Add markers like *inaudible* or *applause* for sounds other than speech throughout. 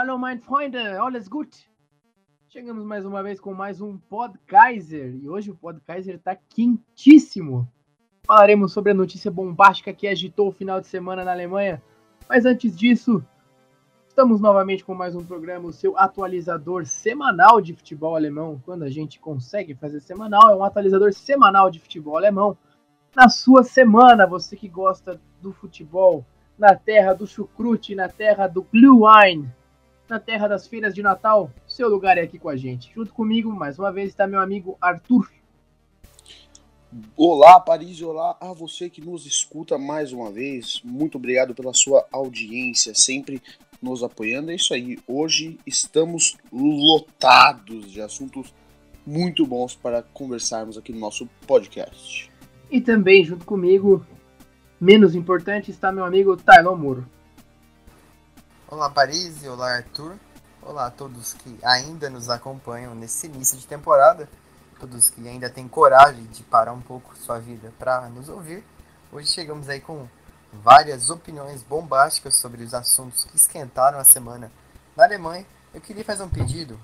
Hallo, mein Freunde, alles gut? Chegamos mais uma vez com mais um Podkaiser e hoje o Podkaiser está quentíssimo. Falaremos sobre a notícia bombástica que agitou o final de semana na Alemanha, mas antes disso, estamos novamente com mais um programa, o seu atualizador semanal de futebol alemão. Quando a gente consegue fazer semanal, é um atualizador semanal de futebol alemão. Na sua semana, você que gosta do futebol na terra do chucrute, na terra do blue wine, na terra das feiras de Natal, seu lugar é aqui com a gente. Junto comigo, mais uma vez, está meu amigo Arthur. Olá, Paris, olá a você que nos escuta mais uma vez. Muito obrigado pela sua audiência, sempre nos apoiando. É isso aí. Hoje estamos lotados de assuntos muito bons para conversarmos aqui no nosso podcast. E também, junto comigo, menos importante, está meu amigo Tylon Muro. Olá, Paris, olá, Arthur. Olá a todos que ainda nos acompanham nesse início de temporada, todos que ainda têm coragem de parar um pouco sua vida para nos ouvir. Hoje chegamos aí com várias opiniões bombásticas sobre os assuntos que esquentaram a semana na Alemanha. Eu queria fazer um pedido.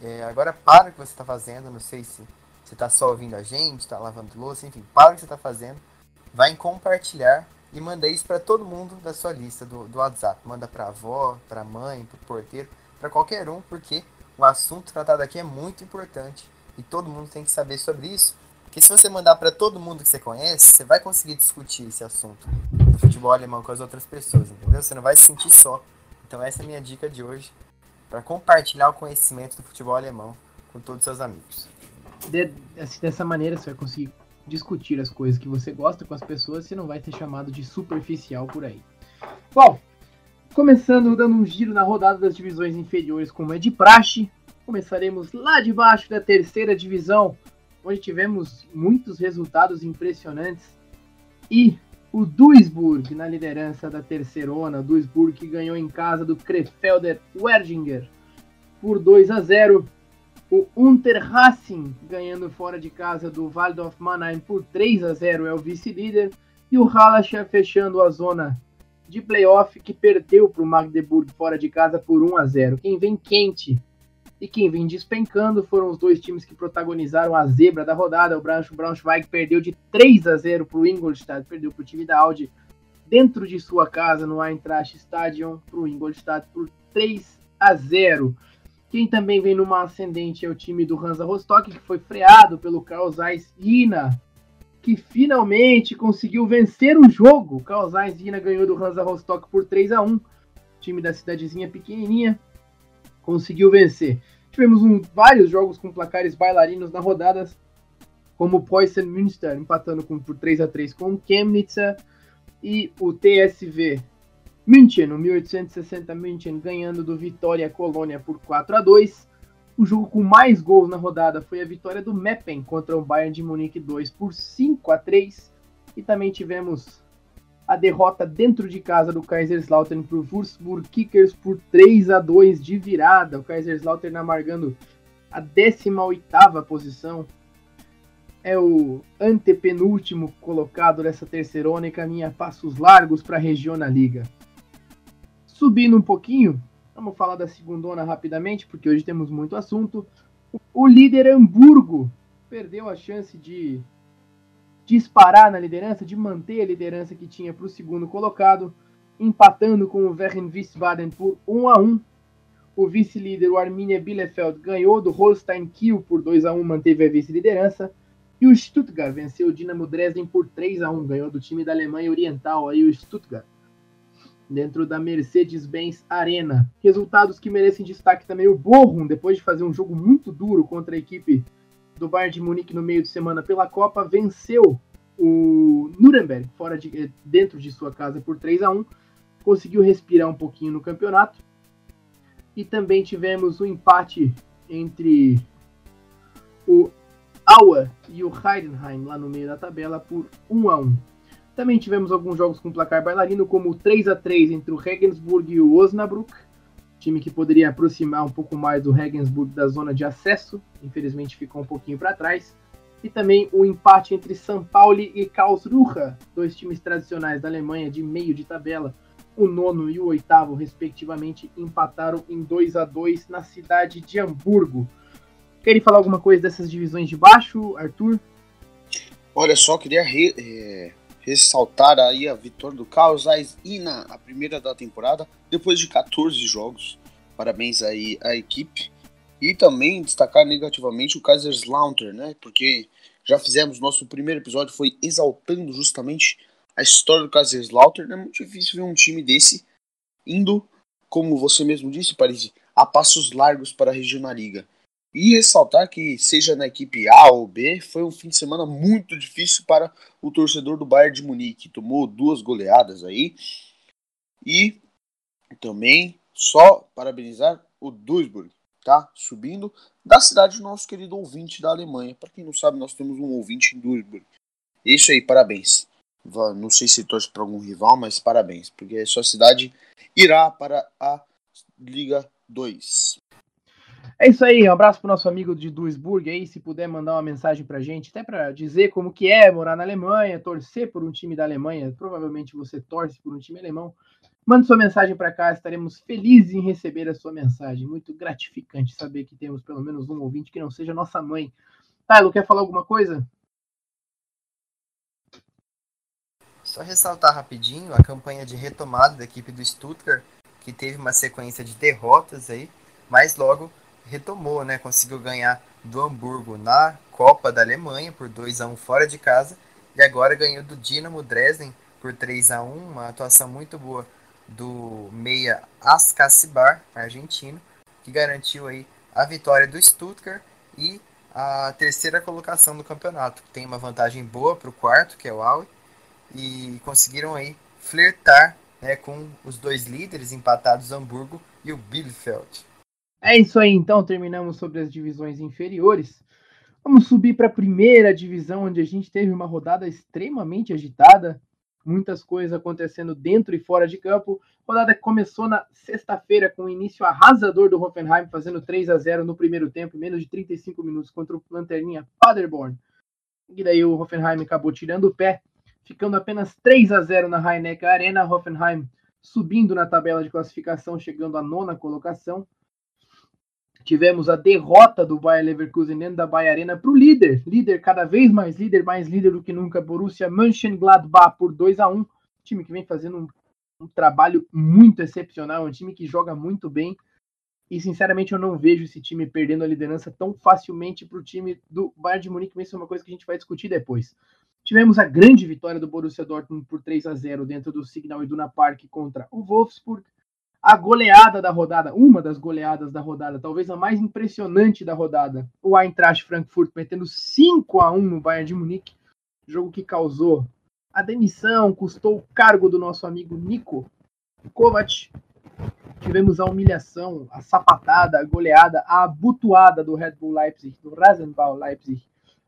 É, agora para o que você está fazendo, não sei se você está só ouvindo a gente, está lavando louça, enfim, para o que você está fazendo, vai em compartilhar e manda isso para todo mundo da sua lista do, do WhatsApp. Manda para avó, para mãe, para o porteiro, para qualquer um, porque o assunto tratado aqui é muito importante e todo mundo tem que saber sobre isso. Porque se você mandar para todo mundo que você conhece, você vai conseguir discutir esse assunto do futebol alemão com as outras pessoas, entendeu? Você não vai se sentir só. Então essa é a minha dica de hoje para compartilhar o conhecimento do futebol alemão com todos os seus amigos. De, assim, dessa maneira você vai conseguir discutir as coisas que você gosta com as pessoas, você não vai ser chamado de superficial por aí. Bom, começando dando um giro na rodada das divisões inferiores, como é de praxe, começaremos lá de baixo da terceira divisão, onde tivemos muitos resultados impressionantes e o Duisburg na liderança da terceirona, o Duisburg que ganhou em casa do Krefelder Werdinger por 2 a 0 o Unterhaching ganhando fora de casa do Waldorf Mannheim por 3 a 0 é o vice-líder. E o Hallerscher fechando a zona de playoff que perdeu para o Magdeburg fora de casa por 1 a 0. Quem vem quente e quem vem despencando foram os dois times que protagonizaram a zebra da rodada. O Braunschweig perdeu de 3 a 0 para o Ingolstadt, perdeu para o time da Audi dentro de sua casa no Eintracht Stadion para o Ingolstadt por 3 a 0. Quem também vem numa ascendente é o time do Hansa Rostock, que foi freado pelo Carl Zeiss Ina, que finalmente conseguiu vencer o jogo. O Carl Zeiss Ina ganhou do Hansa Rostock por 3 a 1 time da cidadezinha pequenininha conseguiu vencer. Tivemos um, vários jogos com placares bailarinos na rodada, como o Poison Münster empatando com, por 3 a 3 com o Chemnitz e o TSV München, o 1860 München ganhando do Vitória Colônia por 4 a 2. O jogo com mais gols na rodada foi a vitória do Meppen contra o Bayern de Munique 2 por 5 a 3. E também tivemos a derrota dentro de casa do Kaiserslautern para o Würzburg Kickers por 3 a 2 de virada. O Kaiserslautern amargando a 18ª posição. É o antepenúltimo colocado dessa terceirona e caminha passos largos para a Regionalliga. Subindo um pouquinho, vamos falar da segundona rapidamente, porque hoje temos muito assunto. O líder Hamburgo perdeu a chance de disparar na liderança, de manter a liderança que tinha para o segundo colocado, empatando com o Wern Wiesbaden por 1 a 1. O vice-líder, o Arminia Bielefeld, ganhou do Holstein Kiel por 2 a 1, manteve a vice-liderança. E o Stuttgart venceu o Dinamo Dresden por 3 a 1, ganhou do time da Alemanha Oriental, aí o Stuttgart dentro da Mercedes-Benz Arena. Resultados que merecem destaque também o Bochum, depois de fazer um jogo muito duro contra a equipe do Bayern de Munique no meio de semana pela Copa, venceu o Nuremberg fora de, eh, dentro de sua casa por 3 a 1 conseguiu respirar um pouquinho no campeonato. E também tivemos um empate entre o Aue e o Heidenheim lá no meio da tabela por 1 a 1. Também tivemos alguns jogos com placar bailarino, como o 3 a 3 entre o Regensburg e o Osnabrück, time que poderia aproximar um pouco mais do Regensburg da zona de acesso, infelizmente ficou um pouquinho para trás. E também o empate entre São Paulo e Karlsruhe, dois times tradicionais da Alemanha de meio de tabela, O nono e o oitavo, respectivamente, empataram em 2 a 2 na cidade de Hamburgo. Querem falar alguma coisa dessas divisões de baixo, Arthur? Olha só, queria re, é, ressaltar aí a vitória do Carlos Ina, a primeira da temporada, depois de 14 jogos. Parabéns aí à equipe. E também destacar negativamente o Kaiserslautern, né? Porque já fizemos nosso primeiro episódio, foi exaltando justamente a história do Kaiserslautern. É muito difícil ver um time desse indo, como você mesmo disse, Paris, a passos largos para a Regional Liga. E ressaltar que, seja na equipe A ou B, foi um fim de semana muito difícil para o torcedor do Bayern de Munique. Tomou duas goleadas aí. E também só parabenizar o Duisburg, tá? Subindo da cidade do nosso querido ouvinte da Alemanha. Para quem não sabe, nós temos um ouvinte em Duisburg. Isso aí, parabéns. Não sei se torce para algum rival, mas parabéns, porque a sua cidade irá para a Liga 2. É isso aí, um abraço pro nosso amigo de Duisburg aí, se puder mandar uma mensagem pra gente, até para dizer como que é morar na Alemanha, torcer por um time da Alemanha, provavelmente você torce por um time alemão. Mande sua mensagem para cá, estaremos felizes em receber a sua mensagem. Muito gratificante saber que temos pelo menos um ouvinte que não seja nossa mãe. Tylo, quer falar alguma coisa? Só ressaltar rapidinho a campanha de retomada da equipe do Stuttgart, que teve uma sequência de derrotas aí, mas logo retomou, né? Conseguiu ganhar do Hamburgo na Copa da Alemanha por 2 a 1 fora de casa e agora ganhou do Dinamo Dresden por 3 a 1, uma atuação muito boa do meia Ascacibar, argentino, que garantiu aí a vitória do Stuttgart e a terceira colocação do campeonato. Tem uma vantagem boa para o quarto, que é o Aue, e conseguiram aí flertar né, com os dois líderes empatados, Hamburgo e o Bielefeld. É isso aí, então terminamos sobre as divisões inferiores. Vamos subir para a primeira divisão, onde a gente teve uma rodada extremamente agitada, muitas coisas acontecendo dentro e fora de campo. Rodada que começou na sexta-feira com o início arrasador do Hoffenheim, fazendo 3 a 0 no primeiro tempo, em menos de 35 minutos, contra o Lanterninha Paderborn. E daí o Hoffenheim acabou tirando o pé, ficando apenas 3 a 0 na Rhein Arena. Hoffenheim subindo na tabela de classificação, chegando à nona colocação. Tivemos a derrota do Bayer Leverkusen dentro da Bayer Arena para o líder, líder cada vez mais líder, mais líder do que nunca, Borussia Mönchengladbach por 2 a 1 time que vem fazendo um, um trabalho muito excepcional, um time que joga muito bem. E sinceramente eu não vejo esse time perdendo a liderança tão facilmente para o time do Bayern de Munique, isso é uma coisa que a gente vai discutir depois. Tivemos a grande vitória do Borussia Dortmund por 3 a 0 dentro do Signal Iduna Park contra o Wolfsburg a goleada da rodada, uma das goleadas da rodada, talvez a mais impressionante da rodada, o Eintracht Frankfurt metendo 5 a 1 no Bayern de Munique, jogo que causou a demissão, custou o cargo do nosso amigo Nico Kovac. Tivemos a humilhação, a sapatada, a goleada, a abutuada do Red Bull Leipzig, do Rasenball Leipzig,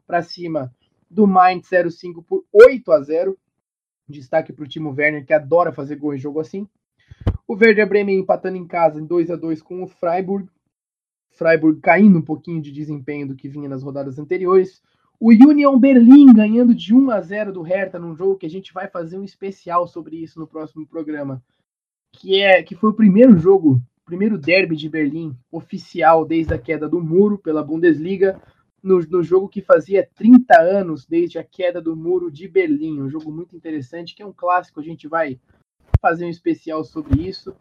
para cima do Mainz 05 por 8 a 0. Destaque para o Timo Werner, que adora fazer gol em jogo assim. O Werder Bremen empatando em casa em 2 a 2 com o Freiburg. Freiburg caindo um pouquinho de desempenho do que vinha nas rodadas anteriores. O Union Berlin ganhando de 1 a 0 do Hertha num jogo que a gente vai fazer um especial sobre isso no próximo programa, que é que foi o primeiro jogo, primeiro derby de Berlim oficial desde a queda do muro pela Bundesliga, no, no jogo que fazia 30 anos desde a queda do muro de Berlim, um jogo muito interessante, que é um clássico, a gente vai fazer um especial sobre isso.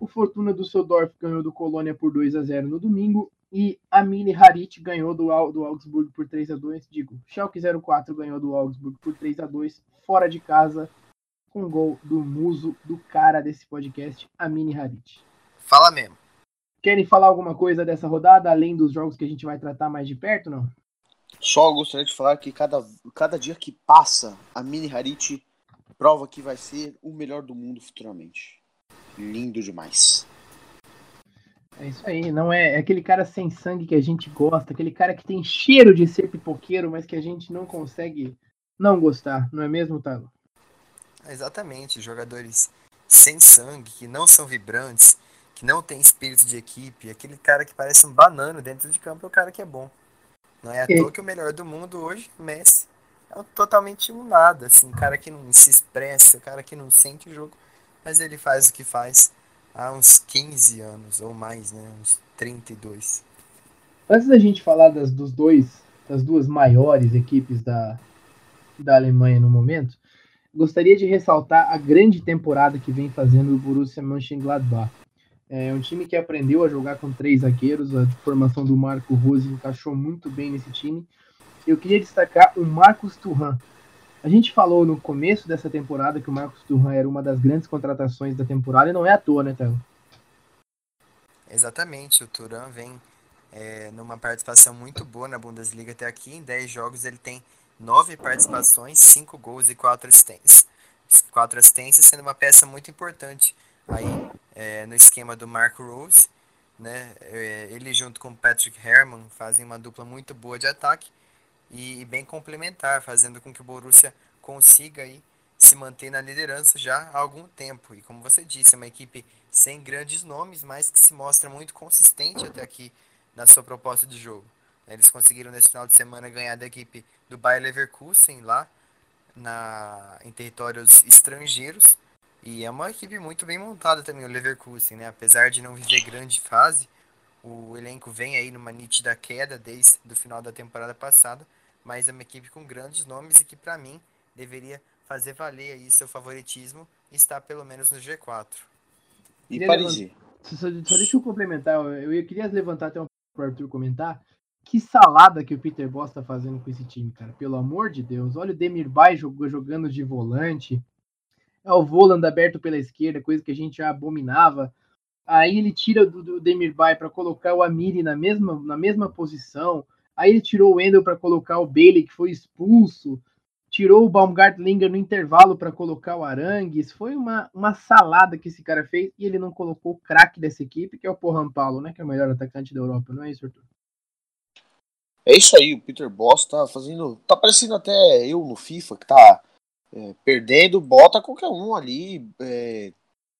O Fortuna do Sodorf ganhou do Colônia por 2 a 0 no domingo. E a Mini Harit ganhou do, do Augsburg por 3 a 2 Digo, Schalke 04 ganhou do Augsburg por 3 a 2 fora de casa, com gol do muso do cara desse podcast, a Mini Harit. Fala mesmo. Querem falar alguma coisa dessa rodada, além dos jogos que a gente vai tratar mais de perto, não? Só gostaria de falar que cada, cada dia que passa, a Mini Harit prova que vai ser o melhor do mundo futuramente. Lindo demais. É isso aí, não é, é, aquele cara sem sangue que a gente gosta, aquele cara que tem cheiro de ser pipoqueiro, mas que a gente não consegue não gostar, não é mesmo, Talo? Exatamente, jogadores sem sangue, que não são vibrantes, que não tem espírito de equipe, aquele cara que parece um banano dentro de campo é o cara que é bom. Não é à é. toa que o melhor do mundo hoje, Messi, é totalmente um nada, assim, cara que não se expressa, cara que não sente o jogo, mas ele faz o que faz há uns 15 anos ou mais, né? Uns 32. Antes da gente falar das, dos dois, das duas maiores equipes da, da Alemanha no momento, gostaria de ressaltar a grande temporada que vem fazendo o Borussia Mönchengladbach. É um time que aprendeu a jogar com três zagueiros, a formação do Marco Rose encaixou muito bem nesse time. Eu queria destacar o Marcos Turran. A gente falou no começo dessa temporada que o Marcos Turran era uma das grandes contratações da temporada e não é à toa, né, Théo? Exatamente, o Turan vem é, numa participação muito boa na Bundesliga até aqui. Em 10 jogos ele tem 9 participações, 5 gols e 4 assistências. 4 assistências sendo uma peça muito importante aí é, no esquema do Marco Rose. Né? É, ele junto com Patrick Herrmann fazem uma dupla muito boa de ataque e, e bem complementar, fazendo com que o Borussia consiga aí se manter na liderança já há algum tempo. E como você disse, é uma equipe sem grandes nomes, mas que se mostra muito consistente até aqui na sua proposta de jogo. Eles conseguiram nesse final de semana ganhar da equipe do Bayer Leverkusen lá na, em territórios estrangeiros e é uma equipe muito bem montada também, o Leverkusen, né? Apesar de não viver grande fase, o elenco vem aí numa nítida queda desde o final da temporada passada, mas é uma equipe com grandes nomes e que, para mim, deveria fazer valer aí seu favoritismo e estar pelo menos no G4. E Paris? Só, só, deixa eu complementar, eu, eu queria levantar até um para o Arthur comentar. Que salada que o Peter Boss tá fazendo com esse time, cara. Pelo amor de Deus. Olha o Demir Bay jogando de volante é o Voland aberto pela esquerda, coisa que a gente já abominava. Aí ele tira do, do Demirbay para colocar o Amiri na mesma, na mesma posição. Aí ele tirou o Wendel para colocar o Bailey, que foi expulso. Tirou o Baumgartlinger no intervalo para colocar o Arangues. Foi uma, uma salada que esse cara fez e ele não colocou o craque dessa equipe, que é o Porran Paulo, né? Que é o melhor atacante da Europa, não é isso, Arthur? É isso aí, o Peter Boss tá fazendo. Tá parecendo até eu no FIFA, que tá é, perdendo, bota qualquer um ali, é,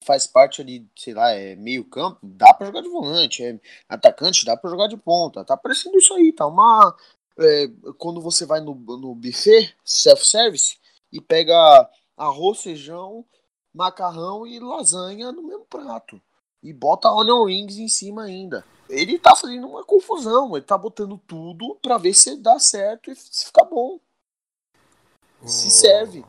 faz parte ali, sei lá, é meio campo, dá para jogar de volante, é atacante, dá para jogar de ponta. Tá parecendo isso aí, tá uma é, quando você vai no, no buffet self-service e pega arroz, feijão, macarrão e lasanha no mesmo prato e bota onion rings em cima ainda. Ele tá fazendo uma confusão, ele tá botando tudo para ver se dá certo e se fica bom. Se serve.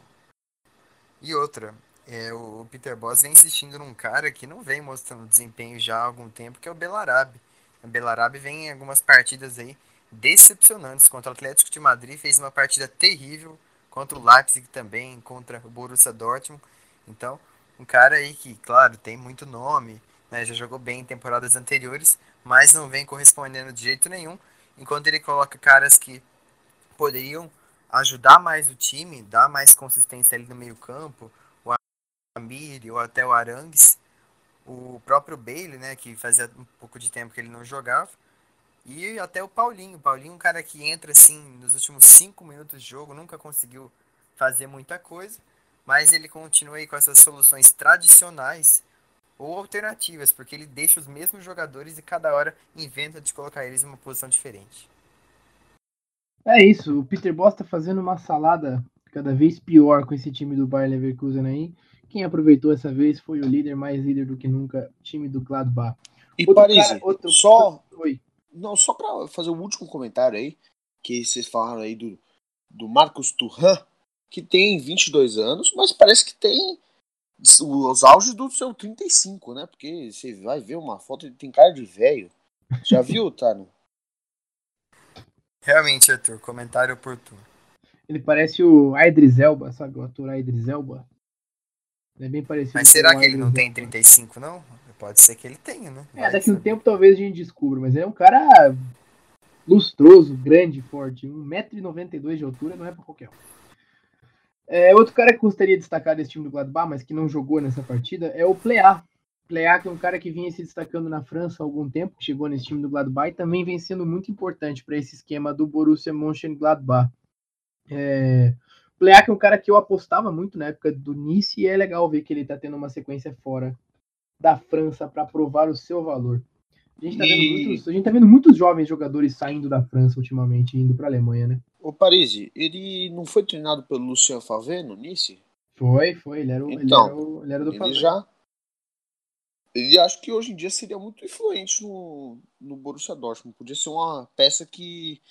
E outra, é, o Peter Boss vem insistindo num cara que não vem mostrando desempenho já há algum tempo, que é o Belarabe. O Belarabe vem em algumas partidas aí decepcionantes. Contra o Atlético de Madrid fez uma partida terrível, contra o Leipzig também, contra o Borussia Dortmund. Então, um cara aí que, claro, tem muito nome, né, já jogou bem em temporadas anteriores, mas não vem correspondendo de jeito nenhum, enquanto ele coloca caras que poderiam ajudar mais o time, dar mais consistência ali no meio campo, Amir ou até o Arangues, o próprio Bailey, né, que fazia um pouco de tempo que ele não jogava, e até o Paulinho. O Paulinho, um cara que entra assim nos últimos cinco minutos de jogo, nunca conseguiu fazer muita coisa, mas ele continua aí com essas soluções tradicionais ou alternativas, porque ele deixa os mesmos jogadores e cada hora inventa de colocar eles em uma posição diferente. É isso, o Peter Boss tá fazendo uma salada cada vez pior com esse time do Bayer Leverkusen aí. Quem aproveitou essa vez foi o líder, mais líder do que nunca, time do Gladbach. E outro Paris, cara, outro... só Oi. Não, só para fazer o um último comentário aí, que vocês falaram aí do, do Marcos Turhan, que tem 22 anos, mas parece que tem os auges do seu 35, né? Porque você vai ver uma foto, ele tem cara de velho. Já viu, *laughs* Tano? Realmente, Arthur, comentário oportuno. Ele parece o Idris Elba, sabe? O ator Idris Elba. Ele é bem parecido Mas será que ele não tem 35, não? Pode ser que ele tenha, né? É, daqui a um tempo talvez a gente descubra, mas é um cara lustroso, grande, forte. 1,92m de altura não é pra qualquer um. É, outro cara que gostaria de destacar desse time do Gladbach, mas que não jogou nessa partida, é o Plea. Plea, que é um cara que vinha se destacando na França há algum tempo, chegou nesse time do Gladbach e também vem sendo muito importante para esse esquema do Borussia Mönchengladbach. É, Plea, que é um cara que eu apostava muito na época do Nice e é legal ver que ele está tendo uma sequência fora da França para provar o seu valor. A gente, está e... vendo muitos, a gente tá vendo muitos jovens jogadores saindo da França ultimamente, indo para a Alemanha, né? O Parisi, ele não foi treinado pelo Lucien Favre no Nice? Foi, foi. Ele era, o, então, ele era, o, ele era do ele já Ele acho que hoje em dia seria muito influente no, no Borussia Dortmund. Podia ser uma peça que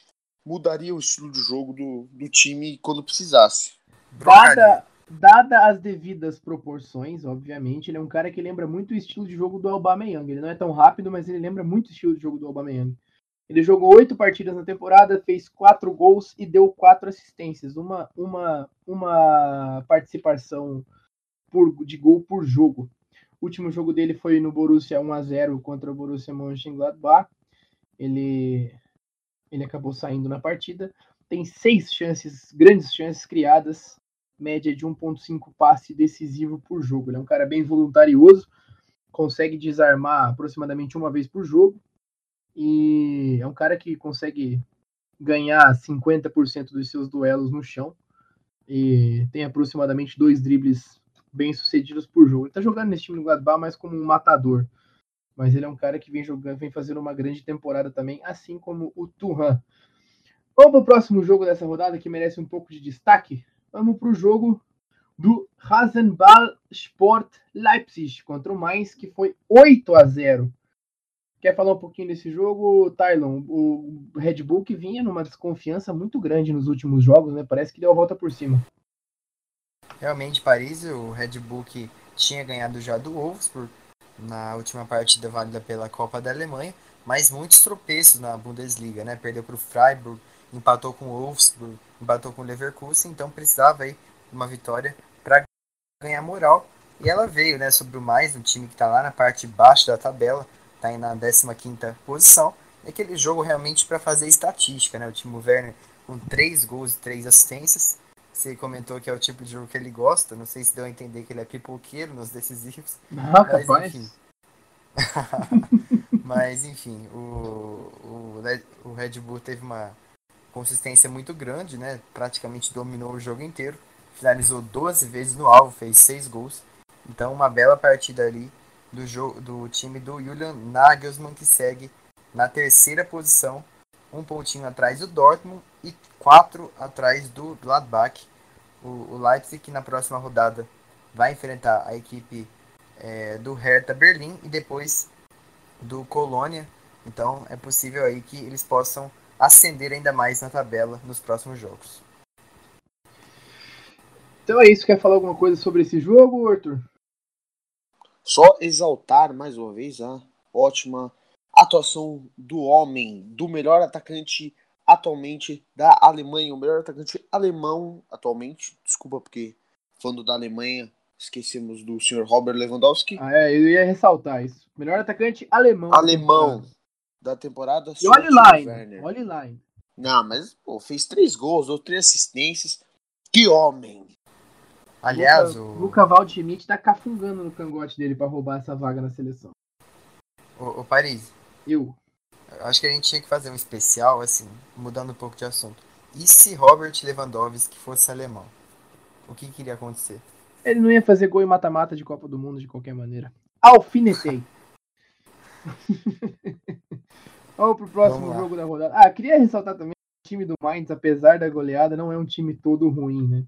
mudaria o estilo de jogo do, do time quando precisasse. Dada, dada as devidas proporções, obviamente, ele é um cara que lembra muito o estilo de jogo do Aubameyang. Ele não é tão rápido, mas ele lembra muito o estilo de jogo do Aubameyang. Ele jogou oito partidas na temporada, fez quatro gols e deu quatro assistências, uma, uma, uma participação por, de gol por jogo. O último jogo dele foi no Borussia 1 a 0 contra o Borussia Mönchengladbach. Ele ele acabou saindo na partida. Tem seis chances, grandes chances criadas, média de 1.5 passe decisivo por jogo. Ele é um cara bem voluntarioso, consegue desarmar aproximadamente uma vez por jogo e é um cara que consegue ganhar 50% dos seus duelos no chão e tem aproximadamente dois dribles bem sucedidos por jogo. Ele tá jogando nesse time do Gladbach mais como um matador, mas ele é um cara que vem jogando, vem fazendo uma grande temporada também, assim como o Turan. Vamos para o próximo jogo dessa rodada que merece um pouco de destaque. Vamos para o jogo do Rasenball Sport Leipzig contra o Mainz, que foi 8 a 0. Quer falar um pouquinho desse jogo, Tylon? O Red Bull que vinha numa desconfiança muito grande nos últimos jogos, né? Parece que deu a volta por cima. Realmente, Paris, o Red Bull que tinha ganhado já do Wolfsburg na última partida válida pela Copa da Alemanha, mas muitos tropeços na Bundesliga, né? Perdeu para o Freiburg, empatou com o Wolfsburg, empatou com o Leverkusen, então precisava aí de uma vitória para ganhar moral. E ela veio, né, sobre o mais, um time que está lá na parte de baixo da tabela, está aí na 15ª posição. É aquele jogo realmente para fazer estatística, né? O Timo Werner com 3 gols e 3 assistências. Você comentou que é o tipo de jogo que ele gosta. Não sei se deu a entender que ele é pipoqueiro nos decisivos. Ah, mas, capaz. Enfim. *laughs* mas enfim, o, o, o Red Bull teve uma consistência muito grande, né? Praticamente dominou o jogo inteiro. Finalizou 12 vezes no alvo, fez 6 gols. Então uma bela partida ali do, jogo, do time do Julian Nagelsmann que segue na terceira posição, um pontinho atrás do Dortmund e 4 atrás do Gladbach. O, o Leipzig na próxima rodada vai enfrentar a equipe é, do Hertha Berlim e depois do Colônia. Então é possível aí que eles possam ascender ainda mais na tabela nos próximos jogos. Então é isso. Quer falar alguma coisa sobre esse jogo, Arthur? Só exaltar mais uma vez a ótima atuação do homem, do melhor atacante atualmente da Alemanha, o melhor atacante alemão atualmente. Desculpa, porque falando da Alemanha, esquecemos do senhor Robert Lewandowski. Ah, é, eu ia ressaltar isso. Melhor atacante alemão. Alemão da temporada. E olhe lá, olhe lá. Não, mas pô, fez três gols, deu três assistências. Que homem! Aliás, Luca, o Luca Valdschmidt tá cafungando no cangote dele para roubar essa vaga na seleção. O, o Paris. Eu. Acho que a gente tinha que fazer um especial, assim, mudando um pouco de assunto. E se Robert Lewandowski fosse alemão? O que queria acontecer? Ele não ia fazer gol em mata-mata de Copa do Mundo de qualquer maneira. Alfinetei. *laughs* Vamos pro próximo jogo da rodada. Ah, queria ressaltar também o time do Mainz, apesar da goleada, não é um time todo ruim, né?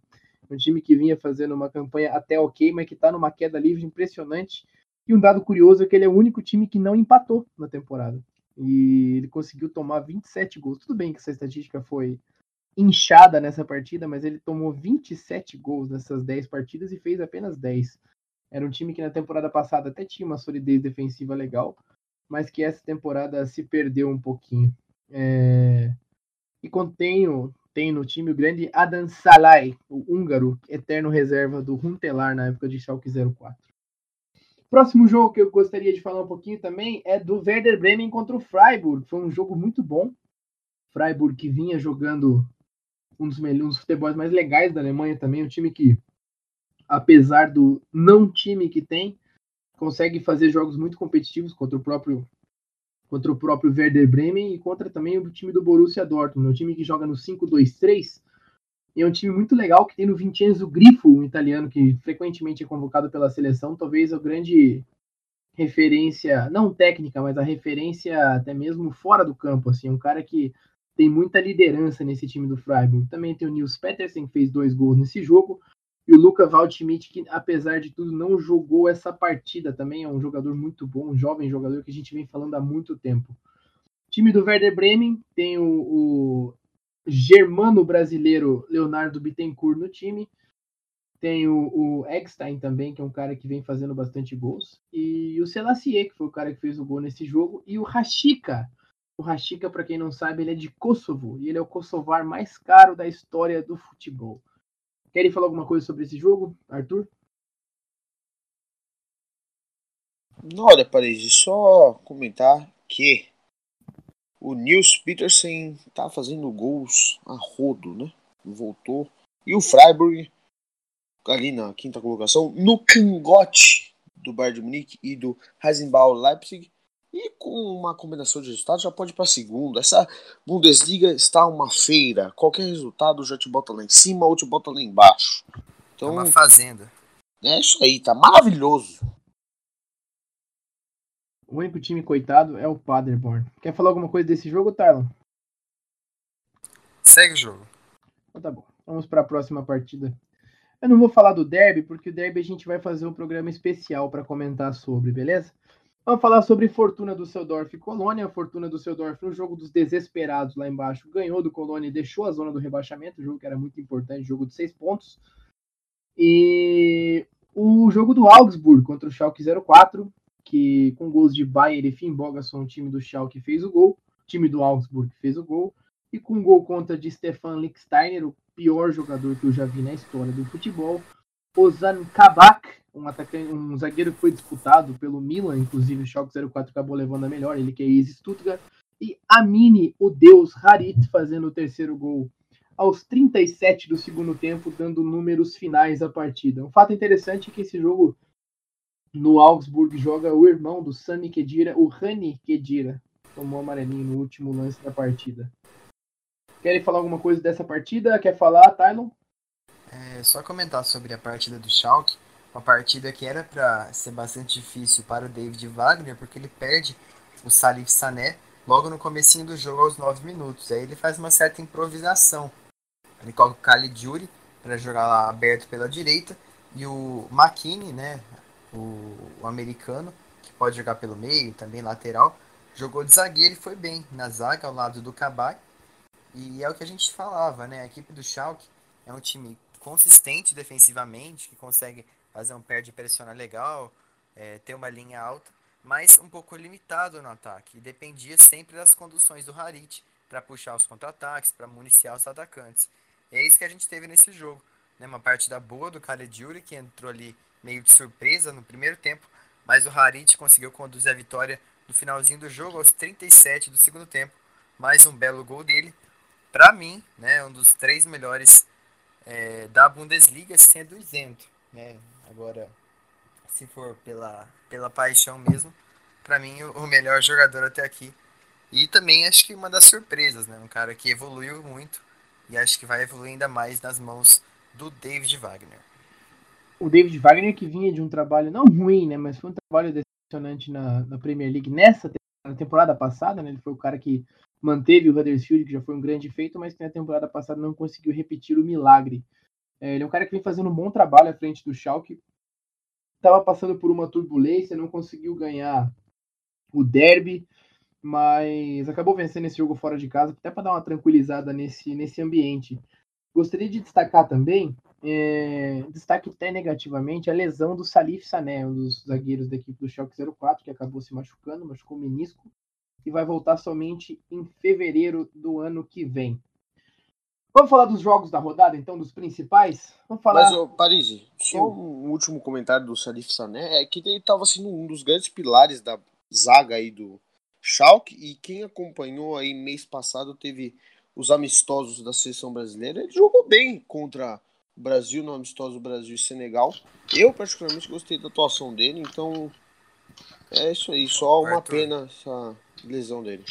Um time que vinha fazendo uma campanha até ok, mas que tá numa queda livre impressionante. E um dado curioso é que ele é o único time que não empatou na temporada. E ele conseguiu tomar 27 gols. Tudo bem que essa estatística foi inchada nessa partida, mas ele tomou 27 gols nessas 10 partidas e fez apenas 10. Era um time que na temporada passada até tinha uma solidez defensiva legal, mas que essa temporada se perdeu um pouquinho. É... E contém tem no time o grande Adam Salai, o húngaro, eterno reserva do Runtelar na época de Schalke 04. Próximo jogo que eu gostaria de falar um pouquinho também é do Werder Bremen contra o Freiburg. Foi um jogo muito bom. Freiburg que vinha jogando um dos melhores futebols mais legais da Alemanha também, um time que, apesar do não time que tem, consegue fazer jogos muito competitivos contra o próprio contra o próprio Werder Bremen e contra também o time do Borussia Dortmund, um time que joga no 5-2-3 e é um time muito legal que tem no Vincenzo Grifo, um italiano que frequentemente é convocado pela seleção, talvez a grande referência, não técnica, mas a referência até mesmo fora do campo, assim, um cara que tem muita liderança nesse time do Freiburg. Também tem o Nils Petersen, que fez dois gols nesse jogo, E o Luca Valtimite, que apesar de tudo não jogou essa partida, também é um jogador muito bom, um jovem jogador que a gente vem falando há muito tempo. Time do Werder Bremen tem o, o germano brasileiro Leonardo Bittencourt no time. Tem o, o Eckstein também, que é um cara que vem fazendo bastante gols. E o Selassie, que foi o cara que fez o gol nesse jogo. E o Rashica. O Rashica, para quem não sabe, ele é de Kosovo. E ele é o kosovar mais caro da história do futebol. Querem falar alguma coisa sobre esse jogo, Arthur? Olha, Paris, só comentar que o Nils Petersen tá fazendo gols a rodo, né? Voltou. E o Freiburg, ali na quinta colocação, no cangote do Bayern de Munique e do Heisenbach Leipzig. E com uma combinação de resultados já pode ir para segunda. Essa Bundesliga está uma feira. Qualquer resultado já te bota lá em cima ou te bota lá embaixo. Então, é uma fazenda. É isso aí, tá maravilhoso. O único time coitado é o Paderborn. Quer falar alguma coisa desse jogo, Tylon? Segue o jogo. Então tá bom. Vamos para a próxima partida. Eu não vou falar do derby, porque o derby a gente vai fazer um programa especial para comentar sobre, beleza? Vamos falar sobre Fortuna do Seudorf e Colônia. A Fortuna do Seudorf, no jogo dos desesperados lá embaixo, ganhou do Colônia e deixou a zona do rebaixamento, jogo que era muito importante, jogo de seis pontos. E o jogo do Augsburg contra o Schalke 04, que com gols de Bayer e Finn Bogason, time do Schalke fez o gol, time do Augsburg fez o gol, e com gol contra de Stefan Licksteiner, o pior jogador que eu já vi na história do futebol, Ozan Kabak, um, atacante, um zagueiro que foi disputado pelo Milan, inclusive o Schalke 04 acabou levando a melhor, ele que é ex-Stuttgart, e Amini, o deus Harit, fazendo o terceiro gol aos 37 do segundo tempo, dando números finais à partida. Um fato interessante é que esse jogo no Augsburg joga o irmão do Sami Kedira, o Rani Kedira. Tomou amarelinho no último lance da partida. Querem falar alguma coisa dessa partida? Quer falar, Tylon? É, só comentar sobre a partida do Schalke. Uma partida que era para ser bastante difícil para o David Wagner, porque ele perde o Salif Sané logo no comecinho do jogo aos 9 minutos. Aí ele faz uma certa improvisação. Ele coloca o Caligiuri para jogar lá aberto pela direita e o McKinney, né, o, o, americano, que pode jogar pelo meio, também lateral, jogou de zagueiro e foi bem na zaga ao lado do Kabak. E é o que a gente falava, né? A equipe do Schalke é um time consistente defensivamente, que consegue fazer um pé de pressionar legal, é, ter uma linha alta, mas um pouco limitado no ataque. E dependia sempre das conduções do Harit para puxar os contra-ataques, para municiar os atacantes. E é isso que a gente teve nesse jogo. Né? Uma partida boa do Caligiuri, que entrou ali meio de surpresa no primeiro tempo, mas o Harit conseguiu conduzir a vitória no finalzinho do jogo, aos 37 do segundo tempo. Mais um belo gol dele. Para mim, né, um dos três melhores é, da Bundesliga, sendo isento. Né? Agora, se for pela, pela paixão mesmo, para mim o, o melhor jogador até aqui. E também acho que uma das surpresas, né? Um cara que evoluiu muito e acho que vai evoluir ainda mais nas mãos do David Wagner o David Wagner, que vinha de um trabalho não ruim, né, mas foi um trabalho decepcionante na, na Premier League nessa na temporada passada, né, ele foi o cara que manteve o Huddersfield, que já foi um grande feito, mas que na temporada passada não conseguiu repetir o milagre. É, ele é um cara que vem fazendo um bom trabalho à frente do Schalke, estava passando por uma turbulência, não conseguiu ganhar o derby, mas acabou vencendo esse jogo fora de casa, até para dar uma tranquilizada nesse, nesse ambiente. Gostaria de destacar também é, destaque até negativamente a lesão do Salif Sané, um dos zagueiros da equipe do Schalke 04, que acabou se machucando, machucou o menisco, e vai voltar somente em fevereiro do ano que vem. Vamos falar dos jogos da rodada, então, dos principais? Vamos falar... Mas, ô, Parisi, só um último comentário do Salif Sané, é que ele estava sendo um dos grandes pilares da zaga aí do Schalke, e quem acompanhou aí mês passado teve os amistosos da seleção brasileira, ele jogou bem contra Brasil no amistoso Brasil e Senegal. Eu particularmente gostei da atuação dele, então é isso aí, só uma Arthur. pena essa lesão dele.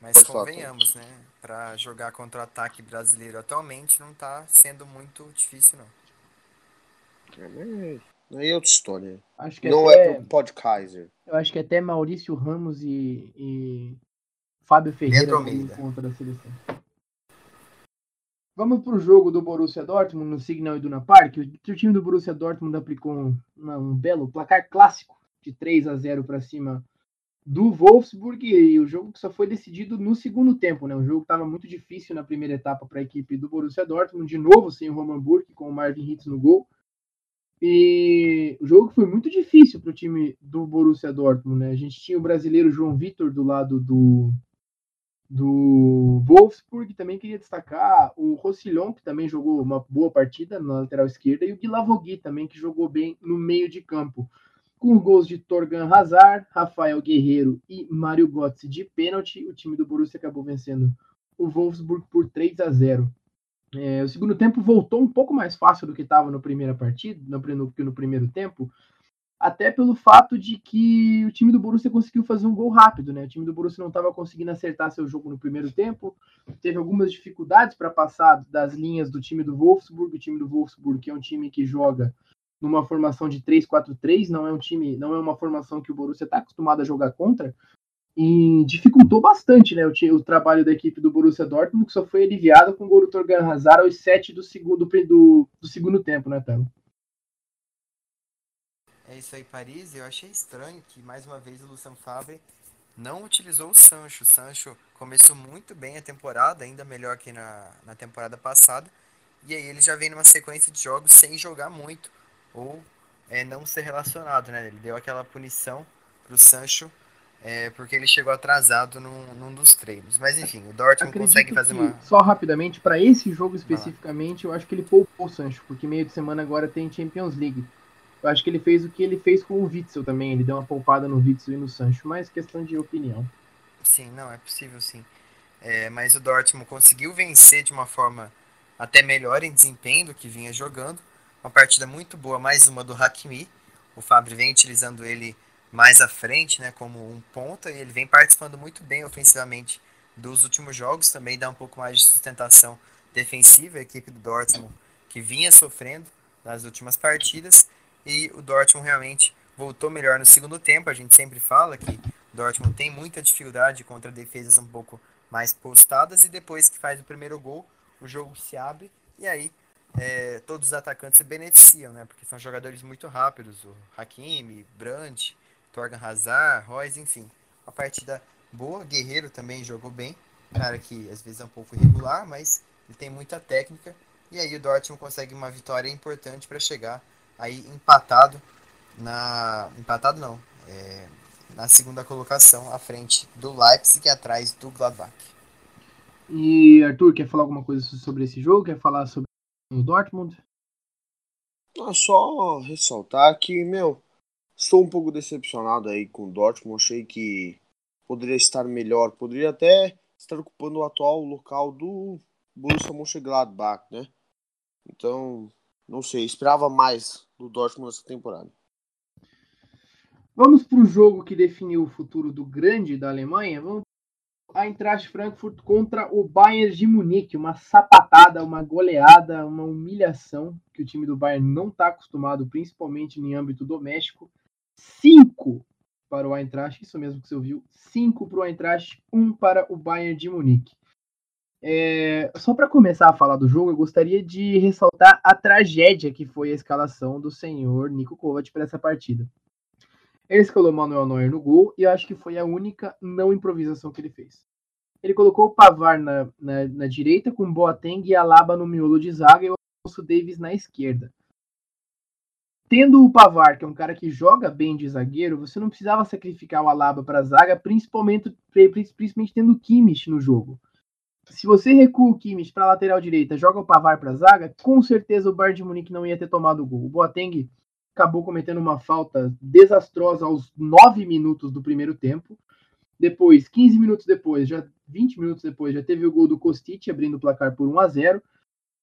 Mas Pode convenhamos, falar, né? Para jogar contra o ataque brasileiro atualmente não tá sendo muito difícil, não. É, mas aí é outra história. Acho que não até, é pro Podkaiser. Eu acho que até Maurício Ramos e, e Fábio Ferreira contra a seleção. Vamos para o jogo do Borussia Dortmund no Signal Iduna Park. O time do Borussia Dortmund aplicou um, um belo placar clássico de 3 a 0 para cima do Wolfsburg e o jogo que só foi decidido no segundo tempo, né? O jogo estava muito difícil na primeira etapa para a equipe do Borussia Dortmund, de novo sem o Roman Burke, com o Marvin Hitz no gol. E o jogo foi muito difícil para o time do Borussia Dortmund, né? A gente tinha o brasileiro João Vitor do lado do, do Wolfsburg, também queria destacar o Rossillon, que também jogou uma boa partida na lateral esquerda, e o Guilavogui também, que jogou bem no meio de campo com gols de Torgan Hazard, Rafael Guerreiro e Mário Götze de pênalti. O time do Borussia acabou vencendo o Wolfsburg por 3 a 0. É, o segundo tempo voltou um pouco mais fácil do que estava no no, no, no primeiro tempo, até pelo fato de que o time do Borussia conseguiu fazer um gol rápido, né? O time do Borussia não estava conseguindo acertar seu jogo no primeiro tempo, teve algumas dificuldades para passar das linhas do time do Wolfsburg, o time do Wolfsburg que é um time que joga numa formação de 3-4-3, não é um time, não é uma formação que o Borussia está acostumado a jogar contra, e dificultou bastante né, o, o, trabalho da equipe do Borussia Dortmund, que só foi aliviado com o gol do Torgan Hazard aos 7 do segundo, do, do segundo tempo, né, Telo? É isso aí, Paris. Eu achei estranho que, mais uma vez, o Luciano Favre não utilizou o Sancho. O Sancho começou muito bem a temporada, ainda melhor que na, na temporada passada. E aí ele já vem numa sequência de jogos sem jogar muito ou é, não ser relacionado, né? Ele deu aquela punição pro Sancho é, porque ele chegou atrasado num, num, dos treinos. Mas enfim, o Dortmund Acredito consegue fazer uma. Só rapidamente, para esse jogo especificamente, eu acho que ele poupou o Sancho, porque meio de semana agora tem Champions League. Eu acho que ele fez o que ele fez com o Witzel também. Ele deu uma poupada no Witzel e no Sancho, mas questão de opinião. Sim, não, é possível sim. É, mas o Dortmund conseguiu vencer de uma forma até melhor em desempenho do que vinha jogando. Uma partida muito boa, mais uma do Hakimi. O Fábio vem utilizando ele mais à frente, né, como um ponta, e ele vem participando muito bem ofensivamente dos últimos jogos, também dá um pouco mais de sustentação defensiva, a equipe do Dortmund que vinha sofrendo nas últimas partidas, e o Dortmund realmente voltou melhor no segundo tempo, a gente sempre fala que o Dortmund tem muita dificuldade contra defesas um pouco mais postadas, e depois que faz o primeiro gol, o jogo se abre, e aí é, todos os atacantes se beneficiam, né? Porque são jogadores muito rápidos, o Hakimi, Brandt, Torgan Hazard, Royce, enfim. Uma partida boa, Guerreiro também jogou bem, cara que às vezes é um pouco irregular, mas ele tem muita técnica. E aí o Dortmund consegue uma vitória importante para chegar aí empatado na empatado não, é, na segunda colocação à frente do Leipzig e atrás do Gladbach. E Arthur, quer falar alguma coisa sobre esse jogo? Quer falar sobre no Dortmund? Ah, só ressaltar que, meu, estou um pouco decepcionado aí com o Dortmund. Achei que poderia estar melhor, poderia até estar ocupando o atual local do Borussia Mönchengladbach, né? Então, não sei, esperava mais do Dortmund nessa temporada. Vamos para o jogo que definiu o futuro do grande da Alemanha. Vamos a Eintracht Frankfurt contra o Bayern de Munique, uma sapatada, uma goleada, uma humilhação que o time do Bayern não está acostumado, principalmente em âmbito doméstico. Cinco para o Eintracht, isso mesmo que você ouviu, cinco para o Eintracht, um para o Bayern de Munique. É, só para começar a falar do jogo, eu gostaria de ressaltar a tragédia que foi a escalação do senhor Nico Kovac para essa partida. Ele escalou Manuel Neuer no gol e eu acho que foi a única não improvisação que ele fez. Ele colocou o Pavar na, na, na direita, com Boateng e Alaba no miolo de zaga e o Alonso Davis na esquerda. Tendo o Pavar, que é um cara que joga bem de zagueiro, você não precisava sacrificar o Alaba para a zaga, principalmente, principalmente tendo o Kimmich no jogo. Se você recua o Kimmich para lateral direita, joga o Pavar para zaga, com certeza o Bayern de Munique não ia ter tomado o gol. O Boateng acabou cometendo uma falta desastrosa aos 9 minutos do primeiro tempo. Depois, 15 minutos depois, já 20 minutos depois, já teve o gol do Kostic abrindo o placar por 1 a 0.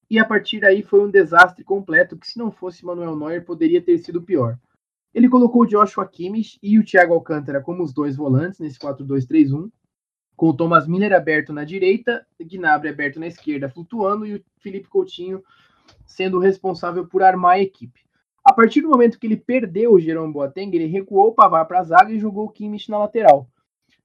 E a partir daí foi um desastre completo que se não fosse Manuel Neuer poderia ter sido pior. Ele colocou o Joshua Kimmich e o Thiago Alcântara como os dois volantes nesse 4-2-3-1, com o Thomas Miller aberto na direita, Gnabry aberto na esquerda, flutuando e o Felipe Coutinho sendo responsável por armar a equipe. A partir do momento que ele perdeu o Jerome Boateng, ele recuou o Pavar para a zaga e jogou o Kimmich na lateral,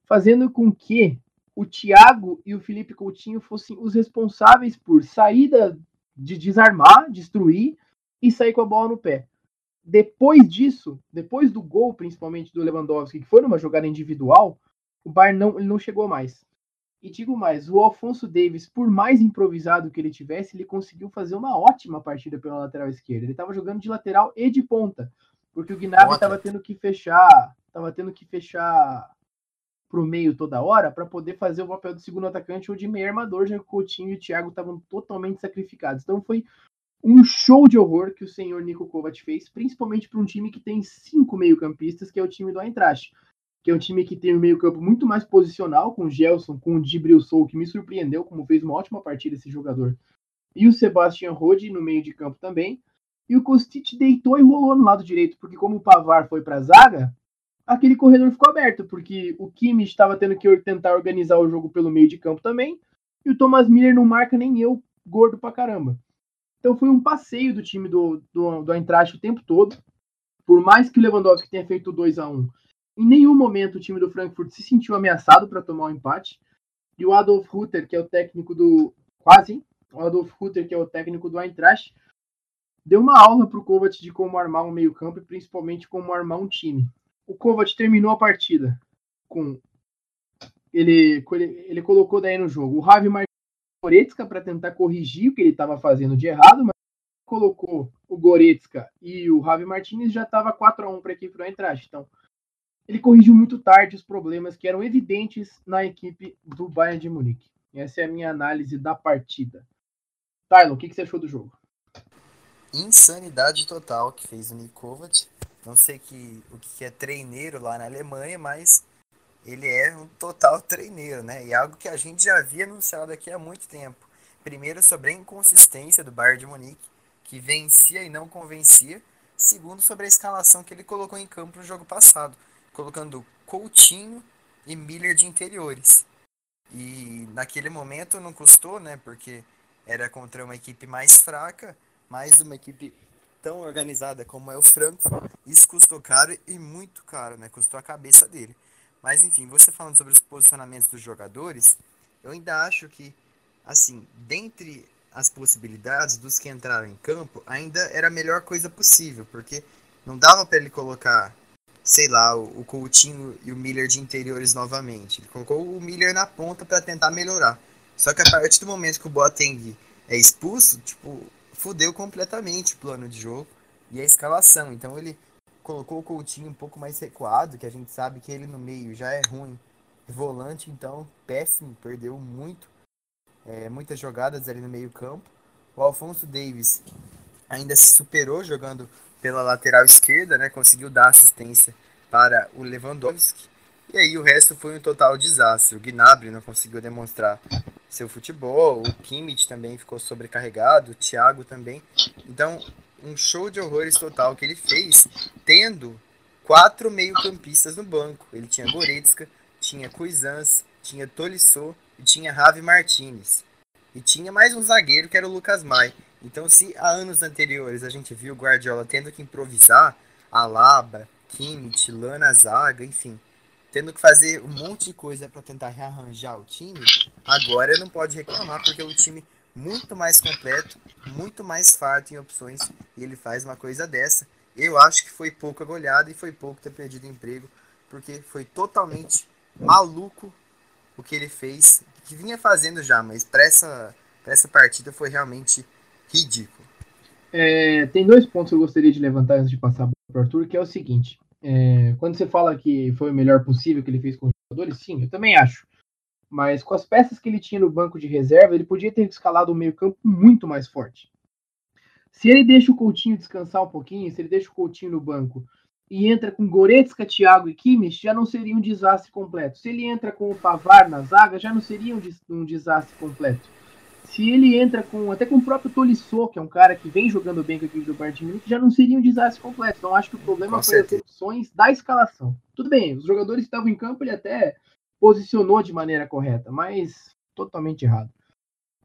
fazendo com que o Thiago e o Felipe Coutinho fossem os responsáveis por saída de desarmar, destruir e sair com a bola no pé. Depois disso, depois do gol, principalmente do Lewandowski, que foi numa jogada individual, o Bayern não, ele não chegou mais. E digo mais, o Alfonso Davis, por mais improvisado que ele tivesse, ele conseguiu fazer uma ótima partida pela lateral esquerda. Ele estava jogando de lateral e de ponta, porque o Gnabry estava tendo que fechar, estava tendo que fechar pro meio toda hora para poder fazer o papel do segundo atacante ou de meio armador, já que o Coutinho e o Thiago estavam totalmente sacrificados. Então foi um show de horror que o senhor Nico Kovac fez, principalmente para um time que tem cinco meio-campistas, que é o time do Eintracht que é um time que tem um meio-campo muito mais posicional, com o Gelson, com o Dibril Soul, que me surpreendeu, como fez uma ótima partida esse jogador, e o Sebastian Rode no meio de campo também. E o Kostic deitou e rolou no lado direito, porque como o Pavar foi para a zaga, aquele corredor ficou aberto, porque o Kimmich estava tendo que tentar organizar o jogo pelo meio de campo também, e o Thomas Miller não marca nem eu, gordo pra caramba. Então foi um passeio do time do, do, do o tempo todo. Por mais que o Lewandowski tenha feito 2 a 1 em nenhum momento o time do Frankfurt se sentiu ameaçado para tomar o um empate. E o Adolf Hutter, que é o técnico do. Quase, hein? O Adolf Hutter, que é o técnico do Eintracht, deu uma aula para o Kovac de como armar um meio-campo e principalmente como armar um time. O Kovac terminou a partida com. Ele, ele colocou daí no jogo o Ravi Goretzka para tentar corrigir o que ele estava fazendo de errado, mas colocou o Goretzka e o Ravi Martinez já estava 4 a 1 para a equipe do Eintracht. Então, ele corrigiu muito tarde os problemas que eram evidentes na equipe do Bayern de Munique. Essa é a minha análise da partida. Tyler, o que, que você achou do jogo? Insanidade total que fez o Nikovac. Não sei que, o que é treineiro lá na Alemanha, mas ele é um total treineiro, né? E algo que a gente já havia anunciado aqui há muito tempo. Primeiro, sobre a inconsistência do Bayern de Munique, que vencia e não convencia. Segundo, sobre a escalação que ele colocou em campo no jogo passado colocando Coutinho e Miller de interiores. E naquele momento não custou, né? Porque era contra uma equipe mais fraca, mais uma equipe tão organizada como é o Frankfurt. Isso custou caro e muito caro, né? Custou a cabeça dele. Mas enfim, você falando sobre os posicionamentos dos jogadores, eu ainda acho que, assim, dentre as possibilidades dos que entraram em campo, ainda era a melhor coisa possível, porque não dava para ele colocar sei lá, o, o Coutinho e o Miller de interiores novamente. Ele colocou o Miller na ponta para tentar melhorar. Só que a partir do momento que o Boateng é expulso, tipo, fudeu completamente o plano de jogo e a escalação. Então ele colocou o Coutinho um pouco mais recuado, que a gente sabe que ele no meio já é ruim. Volante, então, péssimo, perdeu muito. É, muitas jogadas ali no meio campo. O Alfonso Davis ainda se superou jogando pela lateral esquerda, né? Conseguiu dar assistência para o Lewandowski. E aí o resto foi um total desastre. O Gnabry não conseguiu demonstrar seu futebol, o Kimmich também ficou sobrecarregado, o Thiago também. Então, um show de horrores total que ele fez, tendo quatro meio-campistas no banco. Ele tinha Goretzka, tinha Cuisans, tinha Tolisso e tinha Ravi Martinez. E tinha mais um zagueiro que era o Lucas Mai. Então, se há anos anteriores a gente viu Guardiola tendo que improvisar, Alaba, Kimmich, Lana Zaga, enfim, tendo que fazer um monte de coisa para tentar rearranjar o time, agora não pode reclamar porque é um time muito mais completo, muito mais farto em opções e ele faz uma coisa dessa. Eu acho que foi pouca goleada e foi pouco ter perdido emprego, porque foi totalmente maluco o que ele fez, que vinha fazendo já, mas para essa, essa partida foi realmente ridículo. É, tem dois pontos que eu gostaria de levantar antes de passar para o Arthur, que é o seguinte. É, quando você fala que foi o melhor possível que ele fez com os jogadores, sim, eu também acho. Mas com as peças que ele tinha no banco de reserva, ele podia ter escalado o meio-campo muito mais forte. Se ele deixa o Coutinho descansar um pouquinho, se ele deixa o Coutinho no banco e entra com Goretzka, Thiago e Kimmich, já não seria um desastre completo. Se ele entra com o Pavar na zaga, já não seria um, um desastre completo se ele entra com até com o próprio Tolisso, que é um cara que vem jogando bem com a equipe do Bayern de Munique, já não seria um desastre completo. Então acho que o problema com foi certeza. as opções da escalação. Tudo bem, os jogadores que estavam em campo ele até posicionou de maneira correta, mas totalmente errado.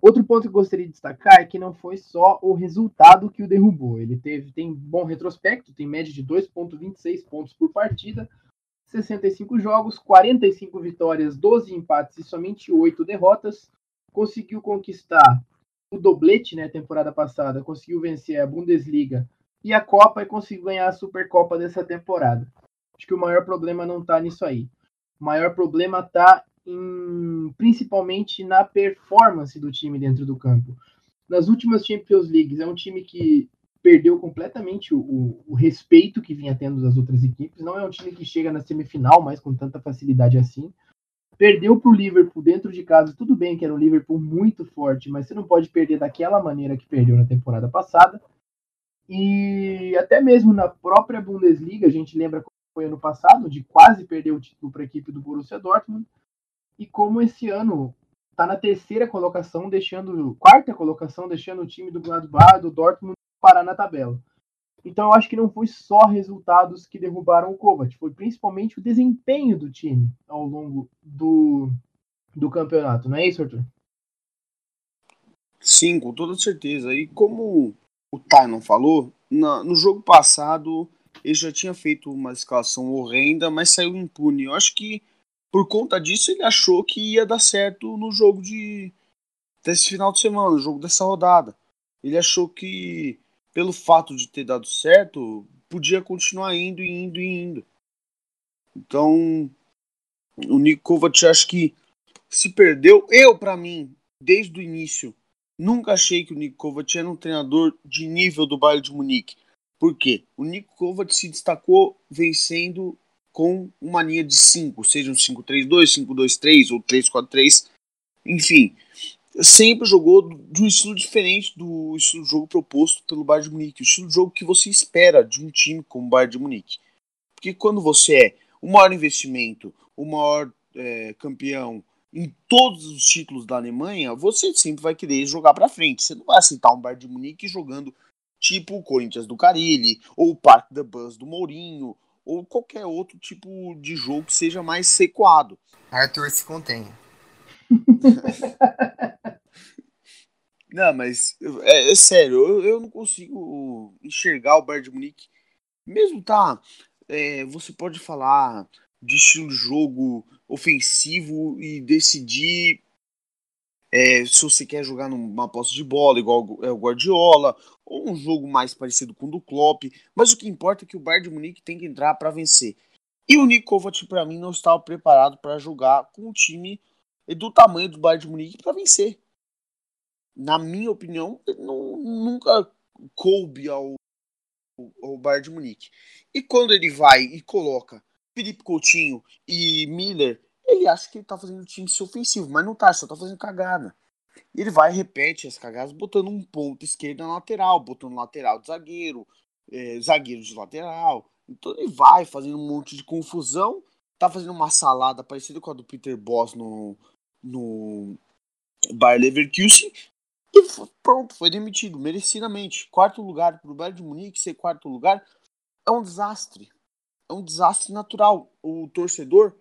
Outro ponto que eu gostaria de destacar é que não foi só o resultado que o derrubou. Ele teve tem bom retrospecto, tem média de 2.26 pontos por partida, 65 jogos, 45 vitórias, 12 empates e somente 8 derrotas. Conseguiu conquistar o doblete, né, temporada passada, conseguiu vencer a Bundesliga e a Copa e conseguiu ganhar a Supercopa dessa temporada. Acho que o maior problema não está nisso aí. O maior problema está principalmente na performance do time dentro do campo. Nas últimas Champions Leagues, é um time que perdeu completamente o, o, o, respeito que vinha tendo das outras equipes. Não é um time que chega na semifinal mais com tanta facilidade assim. Perdeu para o Liverpool dentro de casa. Tudo bem que era um Liverpool muito forte, mas você não pode perder daquela maneira que perdeu na temporada passada. E até mesmo na própria Bundesliga, a gente lembra como foi ano passado, de quase perder o título para a equipe do Borussia Dortmund. E como esse ano está na terceira colocação, deixando quarta colocação, deixando o time do Gladbach, do Dortmund parar na tabela. Então eu acho que não foi só resultados que derrubaram o Kovac, foi principalmente o desempenho do time ao longo do, do campeonato, não é isso, Arthur? Sim, com toda certeza. E como o Tynon falou, na, no jogo passado ele já tinha feito uma escalação horrenda, mas saiu impune. Eu acho que por conta disso ele achou que ia dar certo no jogo de desse final de semana, no jogo dessa rodada. Ele achou que pelo fato de ter dado certo, podia continuar indo e indo e indo. Então, o Nick Kovac acho que se perdeu. Eu, para mim, desde o início, nunca achei que o Nick Kovac era um treinador de nível do Bayern de Munique. Por quê? O Nick Kovac se destacou vencendo com uma linha de 5, seja um 5-3-2, 5-2-3 ou 3-4-3. Enfim, sempre jogou de um estilo diferente do estilo de jogo proposto pelo Bayern de Munique, o estilo de jogo que você espera de um time como o Bayern de Munique. Porque quando você é o maior investimento, o maior é, campeão em todos os títulos da Alemanha, você sempre vai querer jogar para frente. Você não vai aceitar um Bayern de Munique jogando tipo o Corinthians do Carilli, ou o Parque da Bus do Mourinho, ou qualquer outro tipo de jogo que seja mais sequado. Arthur se contenha. *laughs* não, mas é, é sério, eu, eu, não consigo enxergar o Bayern de Munique. Mesmo tá, é, você pode falar de estilo de jogo ofensivo e decidir é, se você quer jogar numa posse de bola igual é o Guardiola ou um jogo mais parecido com o do Klopp, mas o que importa é que o Bayern de Munique tem que entrar para vencer. E o Nick Kovac para mim não estava preparado para jogar com um time do tamanho do Bayern de Munique para vencer. Na minha opinião, não, nunca coube ao, ao Bayern de Munique. E quando ele vai e coloca Felipe Coutinho e Miller, ele acha que ele tá fazendo o time ser ofensivo, mas não tá, só tá fazendo cagada. Ele vai e repete as cagadas, botando um ponto esquerdo na lateral, botando lateral de zagueiro, é, zagueiro de lateral. Então ele vai fazendo um monte de confusão, tá fazendo uma salada parecida com a do Peter Boss no, no Bayer Leverkusen e pronto, foi demitido, merecidamente. Quarto lugar para o Bayern de Munique ser quarto lugar é um desastre. É um desastre natural. O torcedor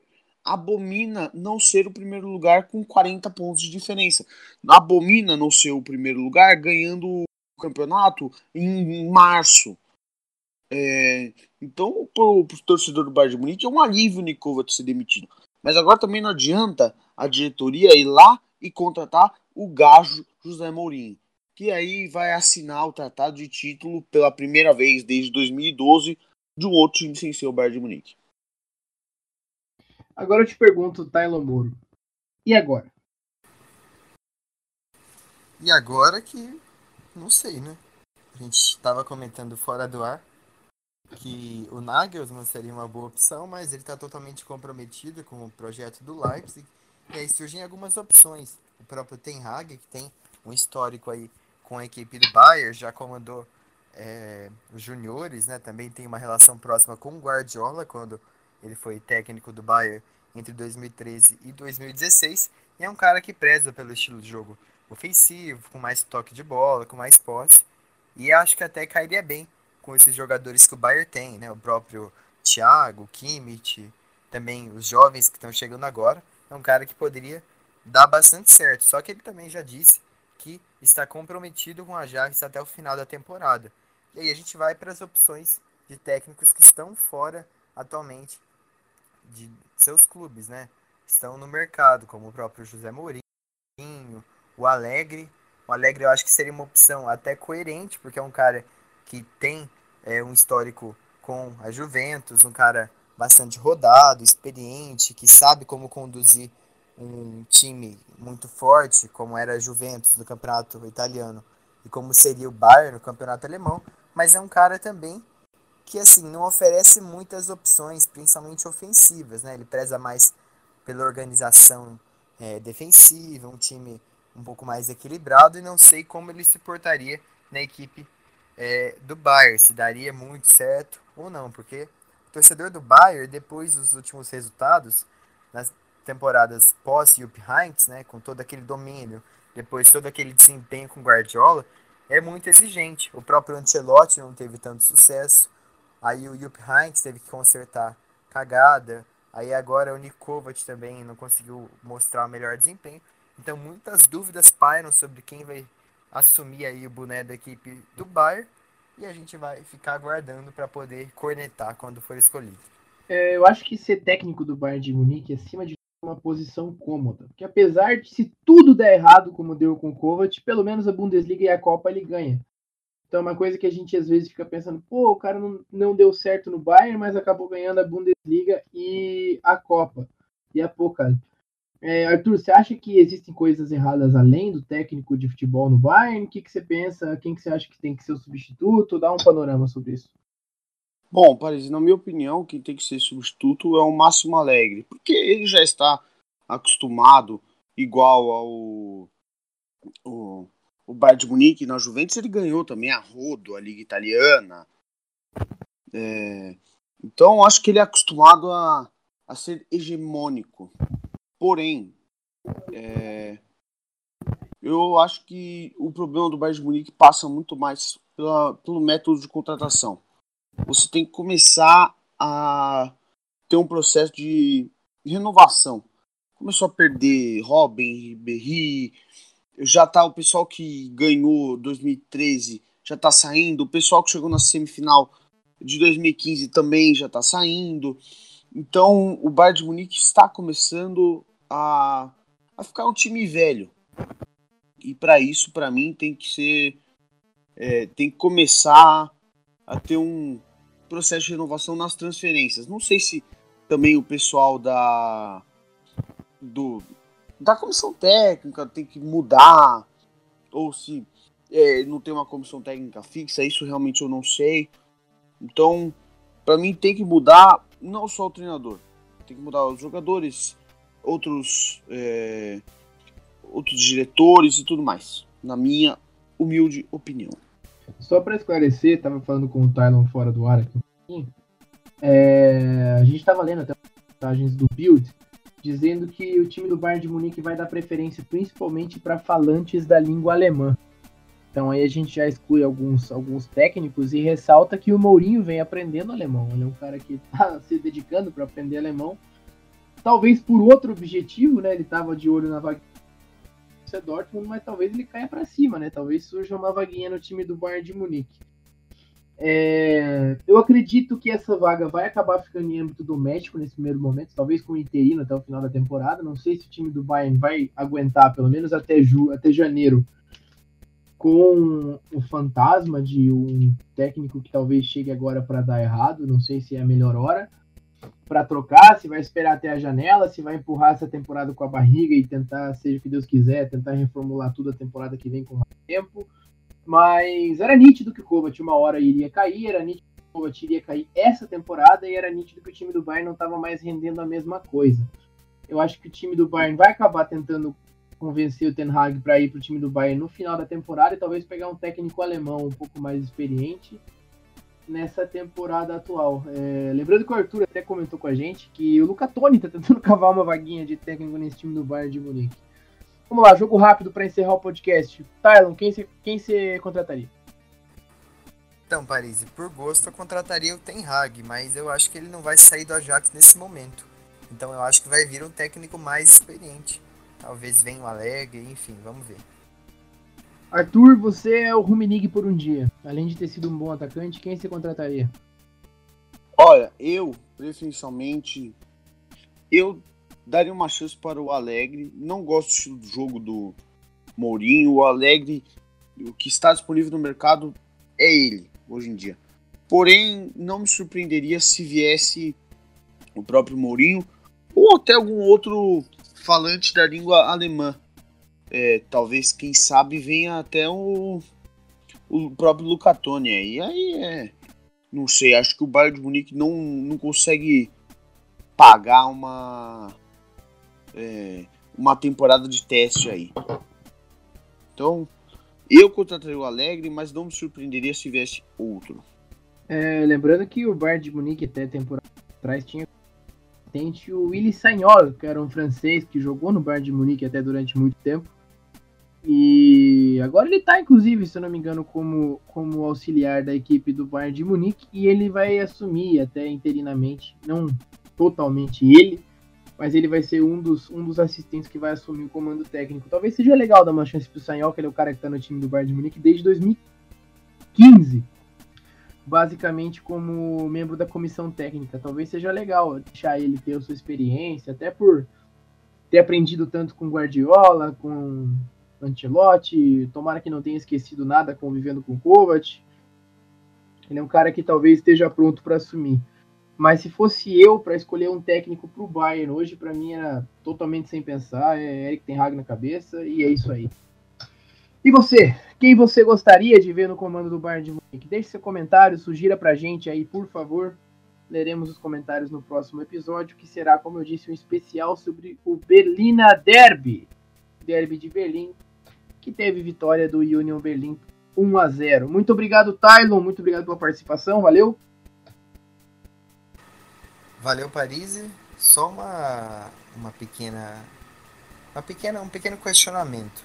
abomina não ser o primeiro lugar com 40 pontos de diferença. Abomina não ser o primeiro lugar ganhando o campeonato em março. É, então, para o torcedor do Bayern de Munique é um alívio o Nikova ser demitido. Mas agora também não adianta a diretoria ir lá e contratar o gajo José Mourinho, que aí vai assinar o tratado de título pela primeira vez desde 2012 de um outro time sem ser o Bayern de Munique. Agora eu te pergunto, Tylon Moro, e agora? E agora que não sei, né? A gente estava comentando fora do ar que o Nagelsmann seria uma boa opção, mas ele está totalmente comprometido com o projeto do Leipzig. E aí surgem algumas opções. O próprio Ten Hag, que tem um histórico aí com a equipe do Bayern, já comandou é, os juniores, né? Também tem uma relação próxima com o Guardiola, quando ele foi técnico do Bayern entre 2013 e 2016. E é um cara que preza pelo estilo de jogo ofensivo, com mais toque de bola, com mais posse. E acho que até cairia bem com esses jogadores que o Bayern tem, né? O próprio Thiago, Kimmich, também os jovens que estão chegando agora. É um cara que poderia dar bastante certo. Só que ele também já disse que está comprometido com a Ajax até o final da temporada. E aí a gente vai para as opções de técnicos que estão fora atualmente de seus clubes, né? Estão no mercado, como o próprio José Mourinho, o Alegre. O Alegre eu acho que seria uma opção até coerente, porque é um cara que tem é, um histórico com a Juventus, um cara bastante rodado, experiente, que sabe como conduzir um time muito forte, como era a Juventus do campeonato italiano e como seria o Bayern no campeonato alemão, mas é um cara também que assim não oferece muitas opções, principalmente ofensivas, né? Ele preza mais pela organização é, defensiva, um time um pouco mais equilibrado e não sei como ele se portaria na equipe é, do Bayern, se daria muito certo ou não, porque o torcedor do Bayern, depois dos últimos resultados, nas temporadas pós-Jupp Heynckes, né, com todo aquele domínio, depois todo aquele desempenho com Guardiola, é muito exigente. O próprio Ancelotti não teve tanto sucesso, aí o Jupp Heynckes teve que consertar cagada, aí agora o Nikovac também não conseguiu mostrar o melhor desempenho. Então muitas dúvidas pairam sobre quem vai assumir aí o boné da equipe do Bayern e a gente vai ficar aguardando para poder cornetar quando for escolhido. É, eu acho que ser técnico do Bayern de Munique é acima de uma posição cômoda, porque apesar de se tudo der errado como deu com o Kovac, pelo menos a Bundesliga e a Copa ele ganha. Então é uma coisa que a gente às vezes fica pensando, pô, o cara não, não deu certo no Bayern, mas acabou ganhando a Bundesliga e a Copa. E a Pokal. É, Arthur, você acha que existem coisas erradas além do técnico de futebol no Bayern? O que, que você pensa? Quem que você acha que tem que ser o substituto? Dá um panorama sobre isso. Bom, Paris, na minha opinião, quem tem que ser substituto é o Máximo Alegre, porque ele já está acostumado, igual ao o, o Bayern de Munique na Juventus, ele ganhou também a Rodo, a Liga Italiana. É, então, acho que ele é acostumado a, a ser hegemônico. Porém, é, eu acho que o problema do Bayern de Munique passa muito mais pela, pelo método de contratação. Você tem que começar a ter um processo de renovação. Começou a perder Robin, Ribéry, já tá o pessoal que ganhou 2013 já tá saindo, o pessoal que chegou na semifinal de 2015 também já tá saindo. Então, o Bayern de Munique está começando a, a ficar um time velho. E para isso, para mim, tem que ser. É, tem que começar a ter um processo de renovação nas transferências. Não sei se também o pessoal da. Do, da comissão técnica tem que mudar, ou se é, não tem uma comissão técnica fixa, isso realmente eu não sei. Então, para mim tem que mudar não só o treinador, tem que mudar os jogadores, outros, é, outros diretores e tudo mais, na minha humilde opinião. Só para esclarecer, tava falando com o Tylon fora do ar aqui um pouquinho. É, a gente estava lendo até mensagens do Build dizendo que o time do Bayern de Munique vai dar preferência principalmente para falantes da língua alemã. Então aí a gente já exclui alguns, alguns técnicos e ressalta que o Mourinho vem aprendendo alemão. Ele é um cara que está *laughs* se dedicando para aprender alemão talvez por outro objetivo, né? Ele estava de olho na vaga do Dortmund, mas talvez ele caia para cima, né? Talvez surja uma vaguinha no time do Bayern de Munique. É, eu acredito que essa vaga vai acabar ficando em âmbito doméstico nesse primeiro momento, talvez com o interino até o final da temporada. Não sei se o time do Bayern vai aguentar pelo menos até, ju até janeiro com o fantasma de um técnico que talvez chegue agora para dar errado. Não sei se é a melhor hora para trocar, se vai esperar até a janela, se vai empurrar essa temporada com a barriga e tentar, seja o que Deus quiser, tentar reformular tudo a temporada que vem com mais tempo. Mas era nítido que o Kovac uma hora iria cair, era nítido que o Kovac iria cair essa temporada e era nítido que o time do Bayern não estava mais rendendo a mesma coisa. Eu acho que o time do Bayern vai acabar tentando convencer o Ten Hag para ir para o time do Bayern no final da temporada e talvez pegar um técnico alemão um pouco mais experiente nessa temporada atual. É, lembrando que o Arthur até comentou com a gente que o Luca Toni tá tentando *laughs* cavar uma vaguinha de técnico nesse time do Bayern de Munique. Vamos lá, jogo rápido para encerrar o podcast. Tylon, quem você quem contrataria? Então, Paris, por gosto eu contrataria o Ten Hag, mas eu acho que ele não vai sair do Ajax nesse momento. Então eu acho que vai vir um técnico mais experiente. Talvez venha o Alegre, enfim, vamos ver. Arthur, você é o Ruminig por um dia. Além de ter sido um bom atacante, quem você contrataria? Olha, eu, preferencialmente, eu daria uma chance para o Alegre. Não gosto do do jogo do Mourinho. O Alegre, o que está disponível no mercado é ele, hoje em dia. Porém, não me surpreenderia se viesse o próprio Mourinho ou até algum outro falante da língua alemã. É, talvez, quem sabe, venha até o, o próprio Lucatone aí. Aí é. Não sei, acho que o Bayern de Munique não, não consegue pagar uma. É, uma temporada de teste aí. Então, eu contrataria o Alegre, mas não me surpreenderia se tivesse outro. É, lembrando que o Bayern de Munique até temporada atrás tinha o Willy Sagnol, que era um francês que jogou no Bayern de Munique até durante muito tempo. E agora ele está, inclusive, se eu não me engano, como, como auxiliar da equipe do Bayern de Munique e ele vai assumir até interinamente, não totalmente ele, mas ele vai ser um dos, um dos assistentes que vai assumir o comando técnico. Talvez seja legal dar uma chance pro Sanhol, que ele é o cara que está no time do Bayern de Munique desde 2015, basicamente como membro da comissão técnica. Talvez seja legal deixar ele ter a sua experiência, até por ter aprendido tanto com Guardiola, com Ancelotti, tomara que não tenha esquecido nada convivendo com Kovac. Ele é um cara que talvez esteja pronto para assumir. Mas se fosse eu para escolher um técnico para o Bayern hoje, para mim era totalmente sem pensar, é Eric Ten Hag na cabeça e é isso aí. E você? Quem você gostaria de ver no comando do Bayern de Munique? Deixe seu comentário, sugira para a gente aí, por favor. Leremos os comentários no próximo episódio, que será, como eu disse, um especial sobre o Berlina Derby. Derby de Berlim, que teve vitória do Union Berlim 1 a 0. Muito obrigado, Tylon. Muito obrigado pela participação. Valeu. Valeu, Paris. Só uma, uma pequena, uma pequena, um pequeno questionamento.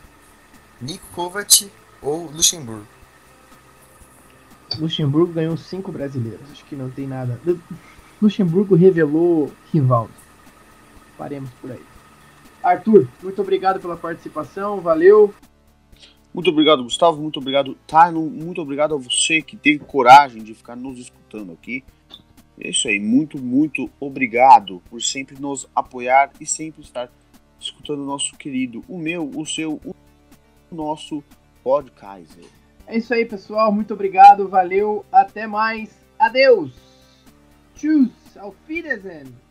Nico Kovac ou Luxemburgo? Luxemburgo ganhou cinco brasileiros. Acho que não tem nada. Luxemburgo revelou Rivaldo. Paremos por aí. Arthur, muito obrigado pela participação. Valeu. Muito obrigado, Gustavo. Muito obrigado, Tynon. Muito obrigado a você que teve coragem de ficar nos escutando aqui. É isso aí. Muito, muito obrigado por sempre nos apoiar e sempre estar escutando o nosso querido, o meu, o seu, o nosso podcast. É isso aí, pessoal. Muito obrigado. Valeu. Até mais. Adeus. Tschüss. Auf Wiedersehen.